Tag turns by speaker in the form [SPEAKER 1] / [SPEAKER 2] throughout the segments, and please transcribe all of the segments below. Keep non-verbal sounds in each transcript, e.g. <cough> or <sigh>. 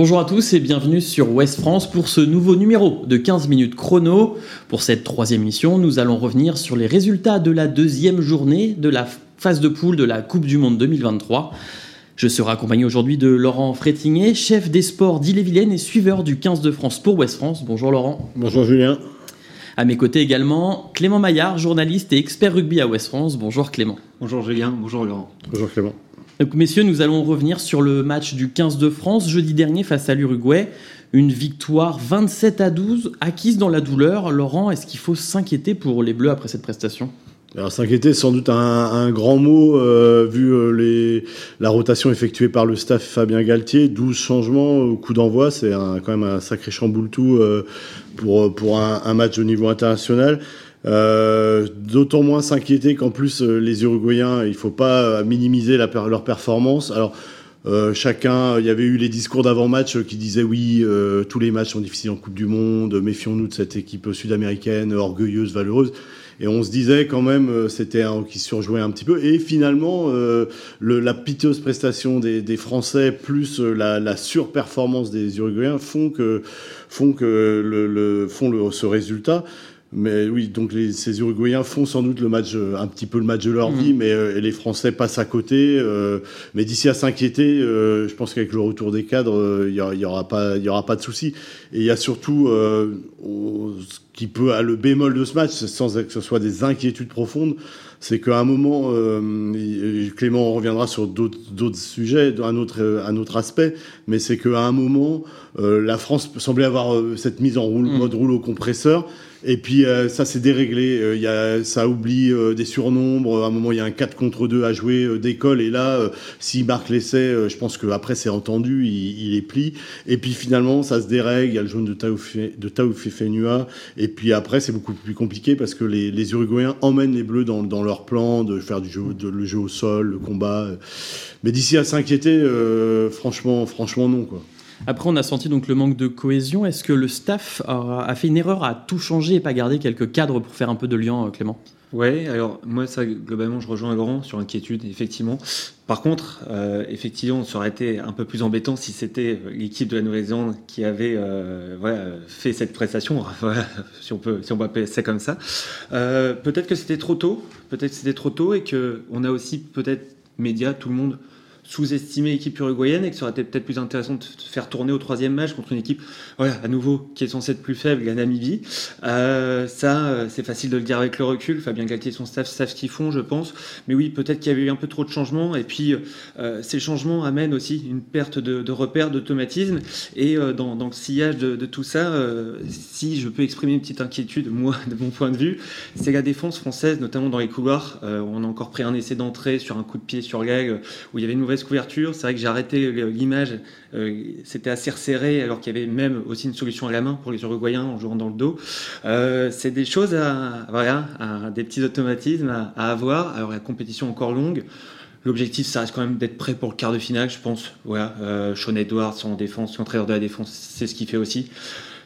[SPEAKER 1] Bonjour à tous et bienvenue sur Ouest France pour ce nouveau numéro de 15 minutes chrono. Pour cette troisième émission, nous allons revenir sur les résultats de la deuxième journée de la phase de poule de la Coupe du Monde 2023. Je serai accompagné aujourd'hui de Laurent Frétigné, chef des sports d'Ille-et-Vilaine et suiveur du 15 de France pour Ouest France. Bonjour Laurent.
[SPEAKER 2] Bonjour Julien.
[SPEAKER 1] À mes côtés également, Clément Maillard, journaliste et expert rugby à Ouest France. Bonjour Clément.
[SPEAKER 3] Bonjour Julien, bonjour Laurent.
[SPEAKER 2] Bonjour Clément.
[SPEAKER 1] Donc, messieurs, nous allons revenir sur le match du 15 de France jeudi dernier face à l'Uruguay. Une victoire 27 à 12 acquise dans la douleur. Laurent, est-ce qu'il faut s'inquiéter pour les Bleus après cette prestation?
[SPEAKER 2] Alors s'inquiéter, sans doute un, grand mot euh, vu euh, la rotation effectuée par le staff Fabien Galtier, 12 changements au coup d'envoi, c'est quand même un sacré chamboule-tout euh, pour, pour un, un, match au niveau international. Euh, d'autant moins s'inquiéter qu'en plus euh, les Uruguayens, il faut pas minimiser la, leur performance. Alors euh, chacun, il y avait eu les discours d'avant-match qui disaient oui, euh, tous les matchs sont difficiles en Coupe du Monde, méfions-nous de cette équipe sud-américaine, orgueilleuse, valeureuse. Et on se disait quand même, c'était un qui surjouait un petit peu. Et finalement, euh, le, la piteuse prestation des, des Français plus la, la, surperformance des Uruguayens font que font que le, le font le, ce résultat. Mais oui, donc les, ces Uruguayens font sans doute le match, euh, un petit peu le match de leur mmh. vie, mais euh, les Français passent à côté. Euh, mais d'ici à s'inquiéter, euh, je pense qu'avec le retour des cadres, il y, y, aura pas, il y aura pas de souci. Et il y a surtout ce qui peut, à le bémol de ce match, sans que ce soit des inquiétudes profondes, c'est qu'à un moment, Clément reviendra sur d'autres sujets, un autre, un autre aspect, mais c'est qu'à un moment, la France semblait avoir cette mise en roule, mmh. mode rouleau compresseur. Et puis euh, ça s'est déréglé. Euh, y a, ça oublie euh, des surnombres. À un moment, il y a un 4 contre 2 à jouer euh, d'école. Et là, euh, s'il marque l'essai, je pense qu'après, c'est entendu. Il, il, est pli. Et puis finalement, ça se dérègle. Il y a le jaune de Taoufé, de. Et puis après, c'est beaucoup plus compliqué parce que les, les Uruguayens emmènent les Bleus dans, dans, leur plan de faire du jeu, de, le jeu au sol, le combat. Mais d'ici à s'inquiéter, franchement, franchement non. Quoi.
[SPEAKER 1] Après, on a senti donc le manque de cohésion. Est-ce que le staff a, fait une erreur à tout changer et pas garder quelques cadres pour faire un peu de lien, euh, Clément?
[SPEAKER 3] Ouais, alors moi, ça, globalement, je rejoins Laurent sur l'inquiétude, effectivement. Par contre, euh, effectivement, ça aurait été un peu plus embêtant si c'était l'équipe de la Nouvelle-Zélande qui avait euh, fait cette prestation, <laughs> si on peut, si on peut appeler ça comme ça. Euh, peut-être que c'était trop tôt, peut-être que c'était trop tôt et que on a aussi peut-être médias, tout le monde sous-estimer l'équipe uruguayenne et que ça aurait été peut-être plus intéressant de faire tourner au troisième match contre une équipe, voilà, à nouveau, qui est censée être plus faible, la Namibie. Euh, ça, euh, c'est facile de le dire avec le recul. Fabien Galtier et son staff savent ce qu'ils font, je pense. Mais oui, peut-être qu'il y avait eu un peu trop de changements. Et puis, euh, ces changements amènent aussi une perte de, de repères, d'automatisme. Et euh, dans, dans, le sillage de, de tout ça, euh, si je peux exprimer une petite inquiétude, moi, de mon point de vue, c'est la défense française, notamment dans les couloirs. on a encore pris un essai d'entrée sur un coup de pied sur l'aile où il y avait une mauvaise couverture. C'est vrai que j'ai arrêté l'image. Euh, c'était assez resserré, alors qu'il y avait même aussi une solution à la main pour les Uruguayens en jouant dans le dos. Euh, c'est des choses à, voilà, des petits automatismes à, avoir. Alors la compétition encore longue. L'objectif, ça reste quand même d'être prêt pour le quart de finale, je pense. Voilà, euh, Sean Edwards en défense, l'entraîneur de la défense, c'est ce qu'il fait aussi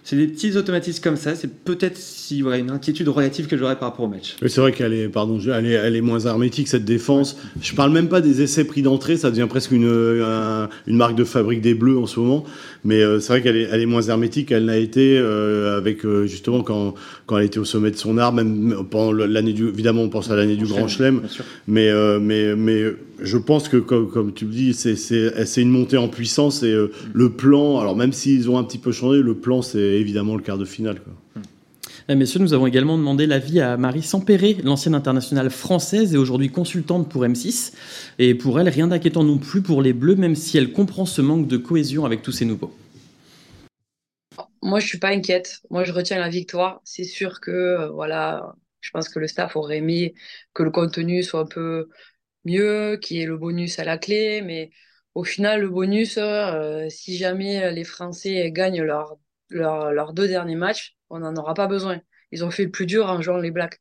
[SPEAKER 3] c'est des petits automatismes comme ça. C'est peut-être si voilà, une inquiétude relative que j'aurais par rapport au match.
[SPEAKER 2] C'est vrai qu'elle est, pardon, elle est, moins hermétique cette défense. Je parle même pas des essais pris d'entrée, ça devient presque une, un, une marque de fabrique des Bleus en ce moment. Mais euh, c'est vrai qu'elle est, elle est moins hermétique qu'elle n'a été euh, avec euh, justement quand, quand elle était au sommet de son art, même pendant l'année du, évidemment on pense à l'année du Grand Chelem, mais mais mais je pense que comme, comme tu le dis, c'est une montée en puissance et le plan. Alors même s'ils ont un petit peu changé, le plan c'est évidemment le quart de finale. Quoi. Mm.
[SPEAKER 1] Eh, messieurs, nous avons également demandé l'avis à Marie Sampéré, l'ancienne internationale française et aujourd'hui consultante pour M6. Et pour elle, rien d'inquiétant non plus pour les Bleus, même si elle comprend ce manque de cohésion avec tous ces nouveaux.
[SPEAKER 4] Moi, je suis pas inquiète. Moi, je retiens la victoire. C'est sûr que, euh, voilà, je pense que le staff aurait aimé que le contenu soit un peu mieux, qu'il y ait le bonus à la clé. Mais au final, le bonus, euh, si jamais les Français gagnent leurs leur, deux derniers matchs, on n'en aura pas besoin. Ils ont fait le plus dur en jouant les Blacks.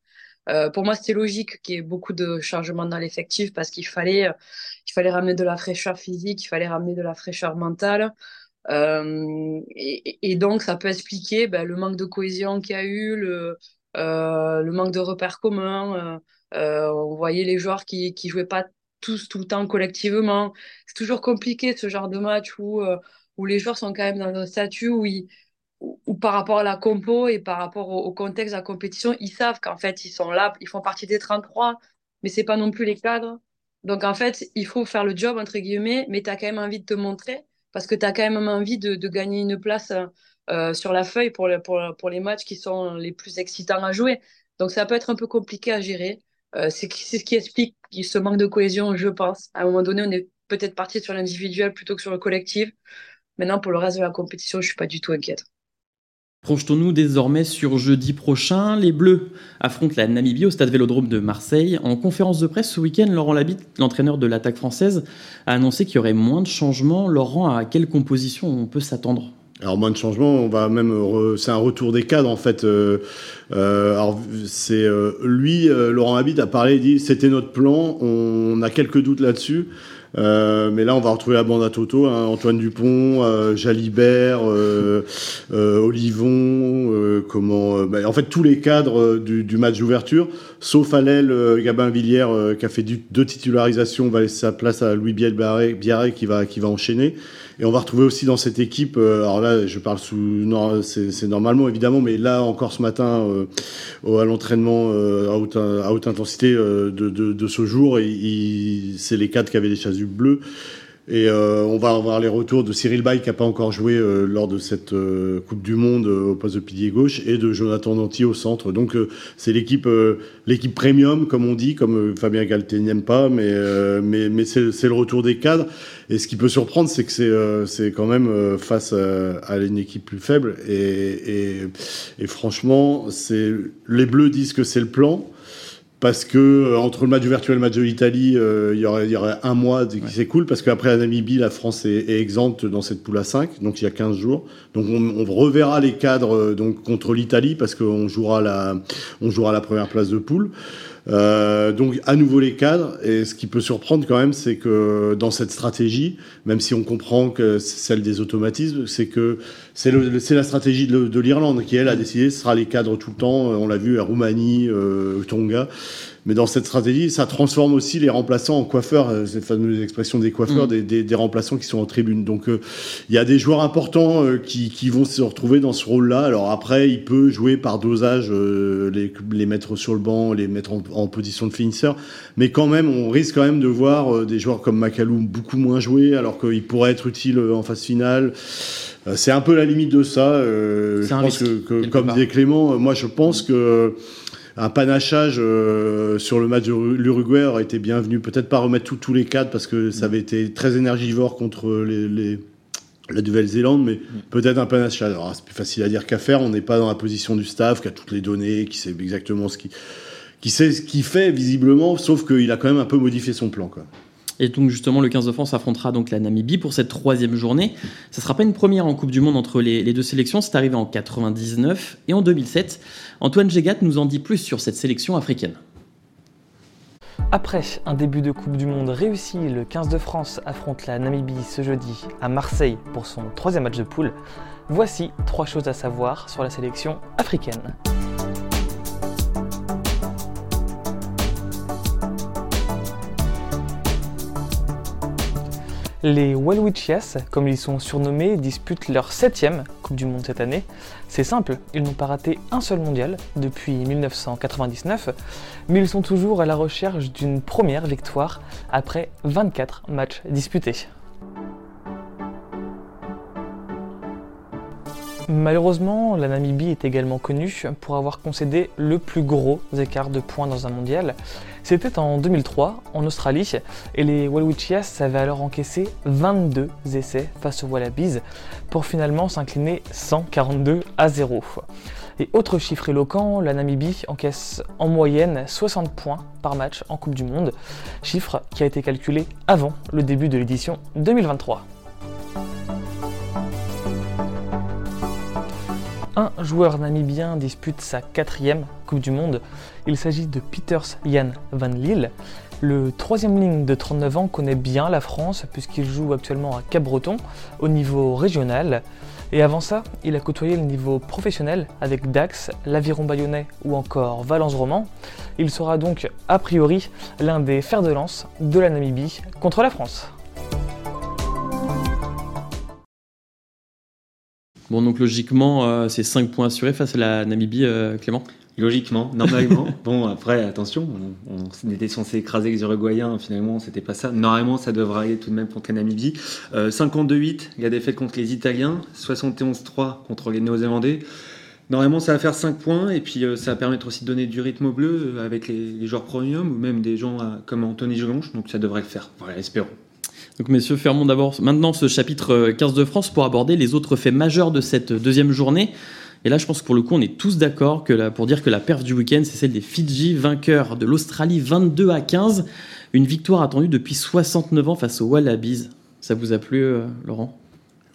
[SPEAKER 4] Euh, pour moi, c'était logique qu'il y ait beaucoup de changements dans l'effectif parce qu'il fallait, il fallait ramener de la fraîcheur physique, il fallait ramener de la fraîcheur mentale. Euh, et, donc, ça peut expliquer ben, le manque de cohésion qu'il y a eu, le, euh, le manque de repères communs. Euh, euh, on voyait les joueurs qui qui jouaient pas tous tout le temps collectivement. C'est toujours compliqué ce genre de match où où les joueurs sont quand même dans un statut où, ils, où, par rapport à la compo et par rapport au, contexte de la compétition, ils savent qu'en fait, ils sont là, ils font partie des 33, mais c'est pas non plus les cadres. Donc en fait, il faut faire le job, entre guillemets, mais tu as quand même envie de te montrer parce que tu as quand même envie de, de gagner une place euh, sur la feuille pour, pour, pour, les matchs qui sont les plus excitants à jouer. Donc ça peut être un peu compliqué à gérer. Euh, c'est ce qui explique ce manque de cohésion, je pense. À un moment donné, on est peut-être parti sur l'individuel plutôt que sur le collectif. Maintenant, pour le reste de la compétition, je suis pas du tout inquiète.
[SPEAKER 1] Projetons-nous désormais sur jeudi prochain. Les Bleus affrontent la Namibie au stade Vélodrome de Marseille. En conférence de presse ce week-end, Laurent Labitte, l'entraîneur de l'attaque française, a annoncé qu'il y aurait moins de changements. Laurent, à quelle composition on peut s'attendre?
[SPEAKER 2] Alors moins de changements, on va même c'est un retour des cadres en fait. Euh, euh, c'est euh, lui, Laurent Habit a parlé, il dit c'était notre plan, on a quelques doutes là-dessus. Euh, mais là, on va retrouver la bande à Toto, hein, Antoine Dupont, euh, Jalibert, euh, Olivon, comment, bah, en fait tous les cadres du, match d'ouverture, sauf Alel Gabin Villiers qui a fait deux titularisations, on va laisser sa place à Louis Biel Biarré qui va qui va enchaîner. Et on va retrouver aussi dans cette équipe, alors là je parle sous, c'est normalement évidemment, mais là encore ce matin à l'entraînement à, haute, à haute intensité de, ce jour, c'est les cadres qui avaient des chasses bleu. Et euh, on va avoir les retours de Cyril Bay qui n'a pas encore joué euh, lors de cette euh, Coupe du Monde au poste de pilier gauche et de Jonathan Danty au centre. Donc c'est l'équipe l'équipe premium comme on dit, comme Fabien Galté n'aime pas, mais mais, mais c'est le retour des cadres. Et ce qui peut surprendre, c'est que c'est c'est quand même face à, une équipe plus faible. Et, et, et franchement, c'est les Bleus disent que c'est le plan parce que euh, entre le match du virtuel et le match de l'Italie, euh, il, y aurait, y aurait un mois qui s'écoule, parce qu'après la Namibie, la France est, est, exempte dans cette poule à 5, donc il y a 15 jours. Donc on, on reverra les cadres euh, donc contre l'Italie, parce qu'on jouera la, on jouera la première place de poule. Euh, donc à nouveau les cadres. Et ce qui peut surprendre quand même, c'est que dans cette stratégie, même si on comprend que c'est celle des automatismes, c'est que c'est la stratégie de, de l'Irlande qui elle a décidé ce sera les cadres tout le temps. On l'a vu à Roumanie, euh, Tonga. Mais dans cette stratégie, ça transforme aussi les remplaçants en coiffeurs, euh, cette fameuse expression des coiffeurs, mm. des, des, remplaçants qui sont en tribune. Donc euh, il y a des joueurs importants euh, qui, qui, vont se retrouver dans ce rôle-là. Alors après, il peut jouer par dosage, les, les, mettre sur le banc, les mettre en, position de finisseur. Mais quand même, on risque quand même de voir des joueurs comme Macalou beaucoup moins jouer, alors qu'il pourrait être utile en phase finale. C'est un peu la limite de ça. je pense que, que comme disait Clément, moi je pense que un panachage euh, sur le match de l'Uruguay aurait été bienvenu. Peut-être pas remettre tous les cadres parce que ça avait été très énergivore contre les, la Nouvelle-Zélande, mais peut-être un panachage. Alors c'est plus facile à dire qu'à faire. On n'est pas dans la position du staff qui a toutes les données, qui sait exactement ce qui, qui sait ce qu'il fait visiblement, sauf qu'il a quand même un peu modifié son plan. Quoi.
[SPEAKER 1] Et donc justement, le 15 de France affrontera donc la Namibie pour cette troisième journée. Ça sera pas une première en Coupe du Monde entre les, deux sélections, c'est arrivé en 99 et en 2007. Antoine Gégat nous en dit plus sur cette sélection africaine.
[SPEAKER 5] Après un début de Coupe du Monde réussi, le 15 de France affronte la Namibie ce jeudi à Marseille pour son troisième match de poule. Voici trois choses à savoir sur la sélection africaine. Les Welwichias, comme ils sont surnommés, disputent leur septième Coupe du Monde cette année. C'est simple, ils n'ont pas raté un seul mondial depuis 1999, mais ils sont toujours à la recherche d'une première victoire après 24 matchs disputés. Malheureusement, la Namibie est également connue pour avoir concédé le plus gros écart de points dans un mondial. C'était en 2003 en Australie et les Walwichias avaient alors encaissé 22 essais face aux Wallabies pour finalement s'incliner 142 à 0. Et autre chiffre éloquent, la Namibie encaisse en moyenne 60 points par match en Coupe du Monde, chiffre qui a été calculé avant le début de l'édition 2023. Un joueur namibien dispute sa quatrième Coupe du Monde. Il s'agit de Peters Jan Van Lille. Le troisième ligne de 39 ans connaît bien la France puisqu'il joue actuellement à Cap-Breton au niveau régional. Et avant ça, il a côtoyé le niveau professionnel avec Dax, l'Aviron Bayonnais ou encore Valence Roman. Il sera donc a priori l'un des fers de lance de la Namibie contre la France.
[SPEAKER 1] Bon, donc logiquement, c'est 5 points assurés face à la Namibie, Clément
[SPEAKER 3] Logiquement, normalement. <laughs> bon, après, attention, on, était censé écraser les Uruguayens, finalement, c'était pas ça. Normalement, ça devrait aller tout de même contre la Namibie. 52-8, la défaite contre les Italiens, 71-3 contre les Néo-Zélandais. Normalement, ça va faire 5 points et puis euh, ça va permettre aussi de donner du rythme au bleu euh, avec les, joueurs premium ou même des gens euh, comme Anthony Gelonche. Donc ça devrait le faire. Voilà, espérons.
[SPEAKER 1] Donc messieurs, fermons d'abord maintenant ce chapitre 15 de France pour aborder les autres faits majeurs de cette deuxième journée. Et là, je pense que pour le coup, on est tous d'accord pour dire que la perf du week-end, c'est celle des Fidji, vainqueurs de l'Australie 22 à 15. Une victoire attendue depuis 69 ans face aux Wallabies. Ça vous a plu, Laurent?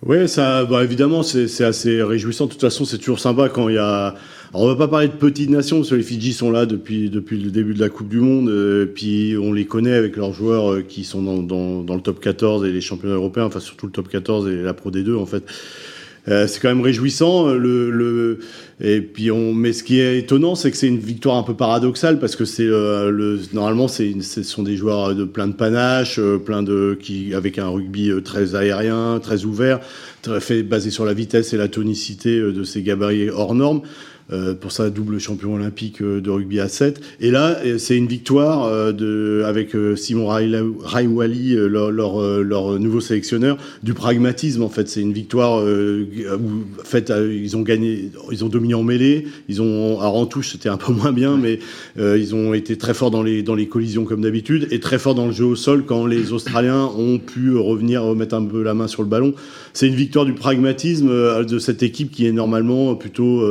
[SPEAKER 2] Oui, ça, bah, évidemment, c'est assez réjouissant. De toute façon, c'est toujours sympa quand il y a. Alors, on va pas parler de petites nations, parce que les Fidji sont là depuis, depuis le début de la Coupe du Monde, euh, puis on les connaît avec leurs joueurs euh, qui sont dans, dans, dans, le top 14 et les championnats européens, enfin surtout le top 14 et la Pro D2 en fait. Euh, c'est quand même réjouissant. Le, le, et puis on, mais ce qui est étonnant, c'est que c'est une victoire un peu paradoxale parce que c'est euh, le, normalement c'est, ce sont des joueurs de plein de panache, euh, plein de qui avec un rugby très aérien, très ouvert, très fait basé sur la vitesse et la tonicité de ces gabarits hors normes. Euh, pour sa double champion olympique euh, de rugby à 7. Et là, euh, c'est une victoire de, avec Simon Raiwali, leur, leur, leur, nouveau sélectionneur, du pragmatisme en fait. C'est une victoire où, en fait, ils ont gagné, ils ont dominé en mêlée, ils ont, à en touche, c'était un peu moins bien, mais ils ont été très forts dans les, dans les collisions comme d'habitude et très forts dans le jeu au sol quand les Australiens ont pu revenir remettre un peu la main sur le ballon. C'est une victoire du pragmatisme de cette équipe qui est normalement plutôt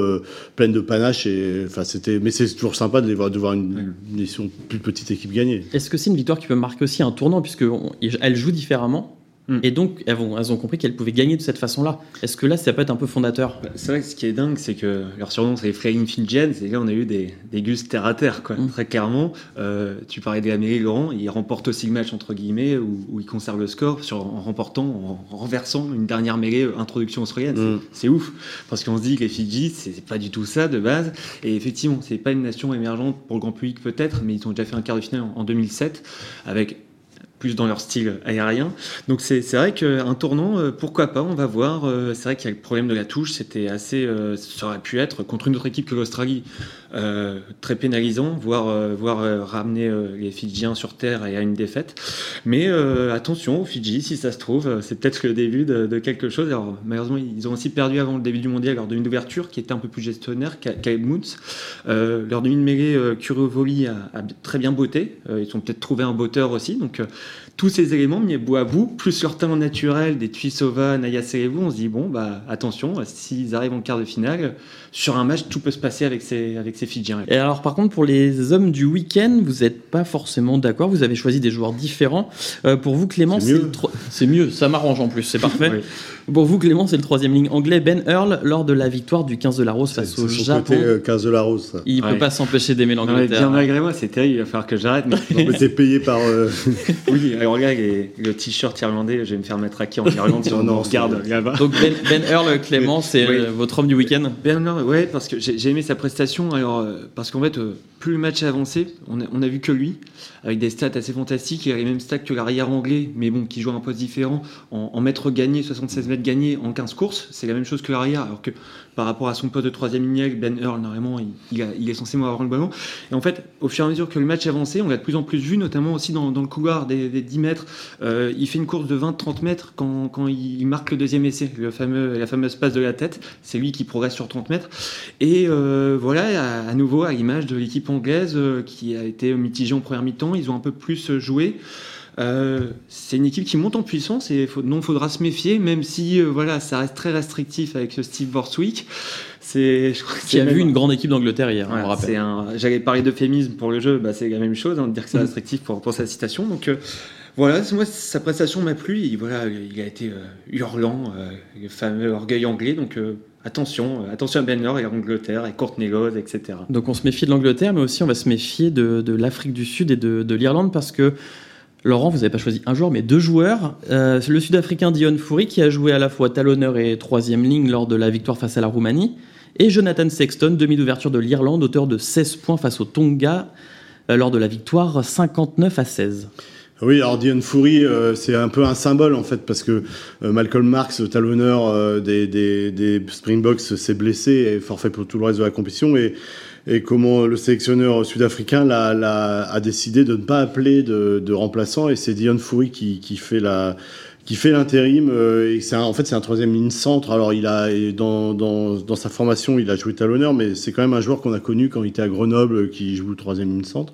[SPEAKER 2] pleine de panache. Et, enfin, c'était, mais c'est toujours sympa de, les voir, de voir une, une, plus petite équipe gagner.
[SPEAKER 1] Est-ce que c'est une victoire qui peut marquer aussi un tournant, puisque elle joue différemment Mm. Et donc, elles, elles ont compris qu'elles pouvaient gagner de cette façon-là. Est-ce que là, ça peut être un peu fondateur?
[SPEAKER 3] Bah, C'est vrai que ce qui est dingue, c'est que leur surnom, c'est les Flying Fingens, et là, on a eu des, des gus terre à terre, quoi. Mm. Très clairement. Euh, tu parlais de la mairie, Laurent, ils remportent aussi le match, entre guillemets, où, où ils conservent le score sur, en remportant, en renversant une dernière mêlée euh, introduction australienne. Mm. C'est ouf. Parce qu'on se dit que les Fidji, c'est pas du tout ça de base. Et effectivement, c'est pas une nation émergente pour le grand public peut-être, mais ils ont déjà fait un quart de finale en 2007 avec plus dans leur style aérien. Donc c'est vrai qu'un tournant, euh, pourquoi pas, on va voir. Euh, c'est vrai qu'il y a le problème de la touche, c'était assez, euh, ça aurait pu être contre une autre équipe que l'Australie, très pénalisant, voire, voire ramener les Fidjiens sur terre et à une défaite. Mais attention aux Fidji, si ça se trouve, c'est peut-être le début de, quelque chose. Alors malheureusement, ils ont aussi perdu avant le début du mondial leur demi d'ouverture, qui était un peu plus gestionnaire, Caleb Moons. leur demi de mêlée, Curio a, a, très bien botté. ils ont peut-être trouvé un botteur aussi, donc tous ces éléments mis bout à bout, plus leur talent naturel des Tuisova, Naya Serevou, on se dit bon, bah attention, s'ils arrivent en quart de finale, sur un match, tout peut se passer avec ces, avec ces Fidjiens.
[SPEAKER 1] Et alors, par contre, pour les hommes du week-end, vous n'êtes pas forcément d'accord, vous avez choisi des joueurs différents. Euh, pour vous, Clément, c'est mieux. mieux, ça m'arrange en plus, c'est parfait. Pour vous, Clément, c'est le troisième ligne anglais Ben Earl lors de la victoire du 15 de la Rose face au Japon.
[SPEAKER 2] Côté, 15 euh, de la Rose. Ça.
[SPEAKER 1] Il ne peut pas s'empêcher d'aimer l'Angleterre.
[SPEAKER 3] Bien malgré moi, c'est terrible, il va falloir que j'arrête.
[SPEAKER 2] Mais... c'est payé par. Euh, <laughs>
[SPEAKER 3] oui, alors regarde, le t-shirt irlandais, je vais me faire matraquer en Irlande si on en regarde là-bas.
[SPEAKER 1] Donc Ben, ben Earl, Clément, c'est euh, votre homme du week-end?
[SPEAKER 3] Ben Earl, ouais, parce que j'ai aimé sa prestation. Alors, parce qu'en fait, plus le match a avancé, on a, on a vu que lui, avec des stats assez fantastiques, a les mêmes stats que l'arrière anglais, mais bon, qui joue un poste différent, en, mètres gagnés, 76 mètres gagnés en 15 course, c'est la même chose que l'arrière, alors que par rapport à son poste de troisième ligne, Ben Earl, normalement, il, est censé avoir le ballon. Et en fait, au fur et à mesure que le match avançait, on l'a de plus en plus vu, notamment aussi dans, le couloir des, 10 mètres. Euh, il fait une course de 20-30 mètres quand, quand, il marque le deuxième essai, le fameux, la fameuse passe de la tête. C'est lui qui progresse sur 30 mètres. Et euh, voilà, à, nouveau, à l'image de l'équipe anglaise euh, qui a été mitigée en première mi-temps, ils ont un peu plus joué. Euh, c'est une équipe qui monte en puissance et faut, non, faudra se méfier, même si euh, voilà, ça reste très restrictif avec ce Steve Borswick.
[SPEAKER 1] C'est, je crois que qui a vu une grande équipe d'Angleterre hier, on rappelle.
[SPEAKER 3] J'allais parler d'euphémisme pour le jeu, bah, c'est la même chose, hein, de dire que c'est mm. restrictif pour, pour sa citation. Donc euh, voilà, moi sa prestation m'a plu. Et, voilà, il a été hurlant, le fameux orgueil anglais. Donc attention, attention à Ben et à l'Angleterre, et Courtney Lawes, etc.
[SPEAKER 1] Donc on se méfie de l'Angleterre, mais aussi on va se méfier de, l'Afrique du Sud et de, de l'Irlande parce que Laurent, vous n'avez pas choisi un joueur, mais deux joueurs. Euh, le Sud-Africain Dion Foury, qui a joué à la fois talonneur et troisième ligne lors de la victoire face à la Roumanie. Et Jonathan Sexton, demi d'ouverture de l'Irlande, auteur de 16 points face au Tonga euh, lors de la victoire 59 à 16.
[SPEAKER 2] Oui, alors Dion Fury, euh, c'est un peu un symbole en fait, parce que euh, Malcolm Marx, le talonneur euh, des, des, des Springboks, s'est blessé et forfait pour tout le reste de la compétition. Et, et comment le sélectionneur sud-africain l'a, l'a, a décidé de ne pas appeler de, de remplaçant, et c'est Dion Fury qui, qui fait la qui fait l'intérim et c'est en fait c'est un troisième ligne centre. Alors il a dans, dans, dans sa formation il a joué talonneur mais c'est quand même un joueur qu'on a connu quand il était à Grenoble qui joue troisième ligne centre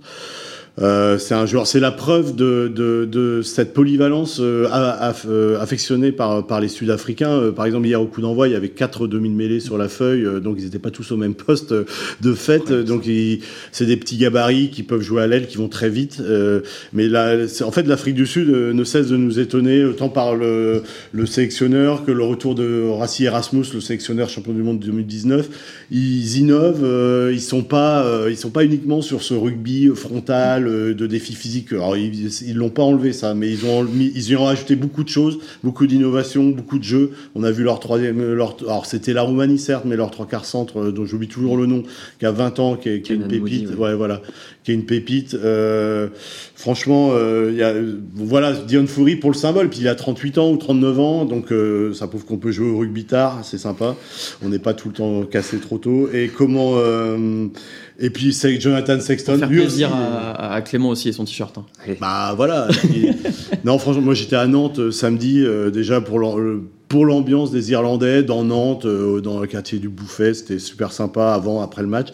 [SPEAKER 2] euh, c'est un joueur, c'est la preuve de, de, de cette polyvalence euh, euh affectionnée par, par les Sud-Africains. Euh, par exemple, hier au coup d'envoi, il y avait quatre demi-mêlées sur la feuille, donc ils n'étaient pas tous au même poste de fait. donc c'est des petits gabarits qui peuvent jouer à l'aile, qui vont très vite. mais là, en fait, l'Afrique du Sud ne cesse de nous étonner autant par le, le sélectionneur que le retour de Rassi Erasmus, le sélectionneur champion du monde 2019. Ils innovent, ils sont pas, ils sont pas uniquement sur ce rugby frontal euh, de défis physiques. Alors, ils l'ont pas enlevé ça, mais ils ont ils y ont rajouté beaucoup de choses, beaucoup d'innovations, beaucoup de jeux. On a vu leur troisième, euh, leur, alors c'était la Roumanie certes, mais leur trois quarts centre, euh, dont j'oublie toujours le nom, qui a 20 ans, qui est, qui est une pépite, ouais. voilà, qui est une pépite. Euh, franchement, euh, y a, voilà, Dion Fury pour le symbole. Puis il a 38 ans ou 39 ans, donc euh, ça prouve qu'on peut jouer au rugby tard, c'est sympa. On n'est pas tout le temps cassé trop tôt. Et comment et puis c'est Jonathan Sexton.
[SPEAKER 1] Faire lui plaisir aussi, à, à, Clément aussi et son t-shirt. Hein.
[SPEAKER 2] Bah voilà. <laughs> non, franchement, moi j'étais à Nantes euh, samedi euh, déjà pour pour l'ambiance des Irlandais dans Nantes, euh, dans le quartier du Bouffet, c'était super sympa avant, après le match.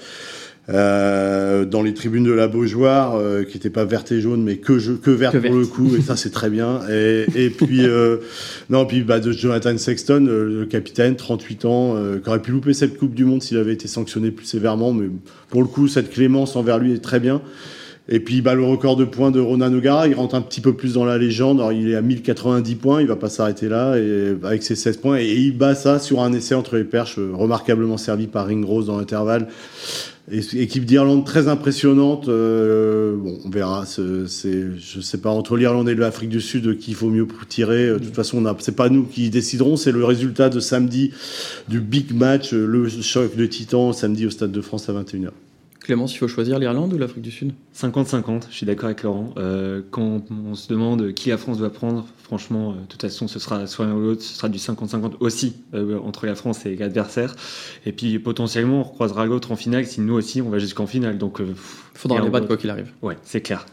[SPEAKER 2] Euh, dans les tribunes de la Beaujoire, euh, qui n'étaient pas vertes et jaunes, mais que, je, que vertes pour le coup, et ça c'est très bien. Et, et <laughs> puis, euh, non, puis bah, de Jonathan Sexton, euh, le capitaine, 38 ans, euh, qui aurait pu louper cette Coupe du Monde s'il avait été sanctionné plus sévèrement, mais pour le coup, cette clémence envers lui est très bien. Et puis bah, le record de points de Ronan O'Gara, il rentre un petit peu plus dans la légende. Alors, il est à 1090 points, il va pas s'arrêter là et, avec ses 16 points. Et, il bat ça sur un essai entre les perches, remarquablement servi par Ringrose dans l'intervalle. Équipe d'Irlande très impressionnante. Euh, bon, on verra. C'est, je sais pas entre l'Irlande et l'Afrique du Sud qui il faut mieux tirer. De toute façon, c'est pas nous qui déciderons. C'est le résultat de samedi du big match, le choc de Titan samedi au Stade de France à 21h.
[SPEAKER 1] Clémence, il faut choisir l'Irlande ou l'Afrique du Sud?
[SPEAKER 3] 50-50, je suis d'accord avec Laurent. Euh, quand on se demande qui la France doit prendre, franchement, euh, de toute façon, ce sera soit l'un ou l'autre, ce sera du 50-50 aussi euh, entre la France et l'adversaire. Et puis potentiellement, on recroisera l'autre en finale si nous aussi on va jusqu'en finale. Donc, il
[SPEAKER 1] faudra les battre quoi qu'il arrive.
[SPEAKER 3] Ouais, c'est clair.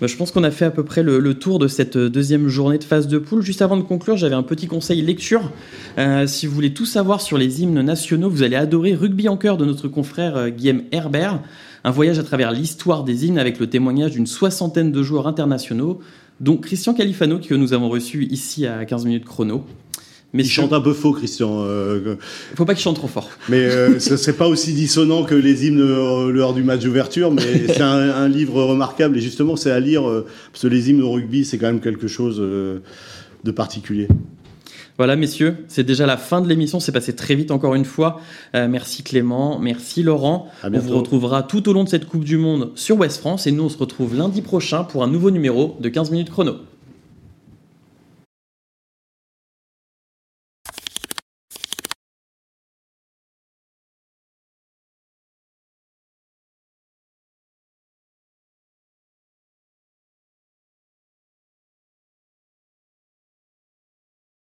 [SPEAKER 1] Bah, je pense qu'on a fait à peu près le, tour de cette deuxième journée de phase de poule. Juste avant de conclure, j'avais un petit conseil lecture. Euh, si vous voulez tout savoir sur les hymnes nationaux, vous allez adorer Rugby en cœur de notre confrère euh, Guillaume Herbert. Un voyage à travers l'histoire des hymnes avec le témoignage d'une soixantaine de joueurs internationaux, dont Christian Califano, que nous avons reçu ici à 15 minutes chrono.
[SPEAKER 2] Mais il chante un peu faux, Christian.
[SPEAKER 1] Euh, Faut pas qu'il chante trop fort.
[SPEAKER 2] Mais euh, <laughs> ce serait pas aussi dissonant que les hymnes euh, lors du match d'ouverture, mais <laughs> c'est un, un, livre remarquable et justement c'est à lire euh, parce que les hymnes au rugby c'est quand même quelque chose euh, de particulier.
[SPEAKER 1] Voilà, messieurs, c'est déjà la fin de l'émission. C'est passé très vite encore une fois. Euh, merci Clément, merci Laurent. On vous retrouvera tout au long de cette Coupe du Monde sur West France et nous on se retrouve lundi prochain pour un nouveau numéro de 15 minutes chrono.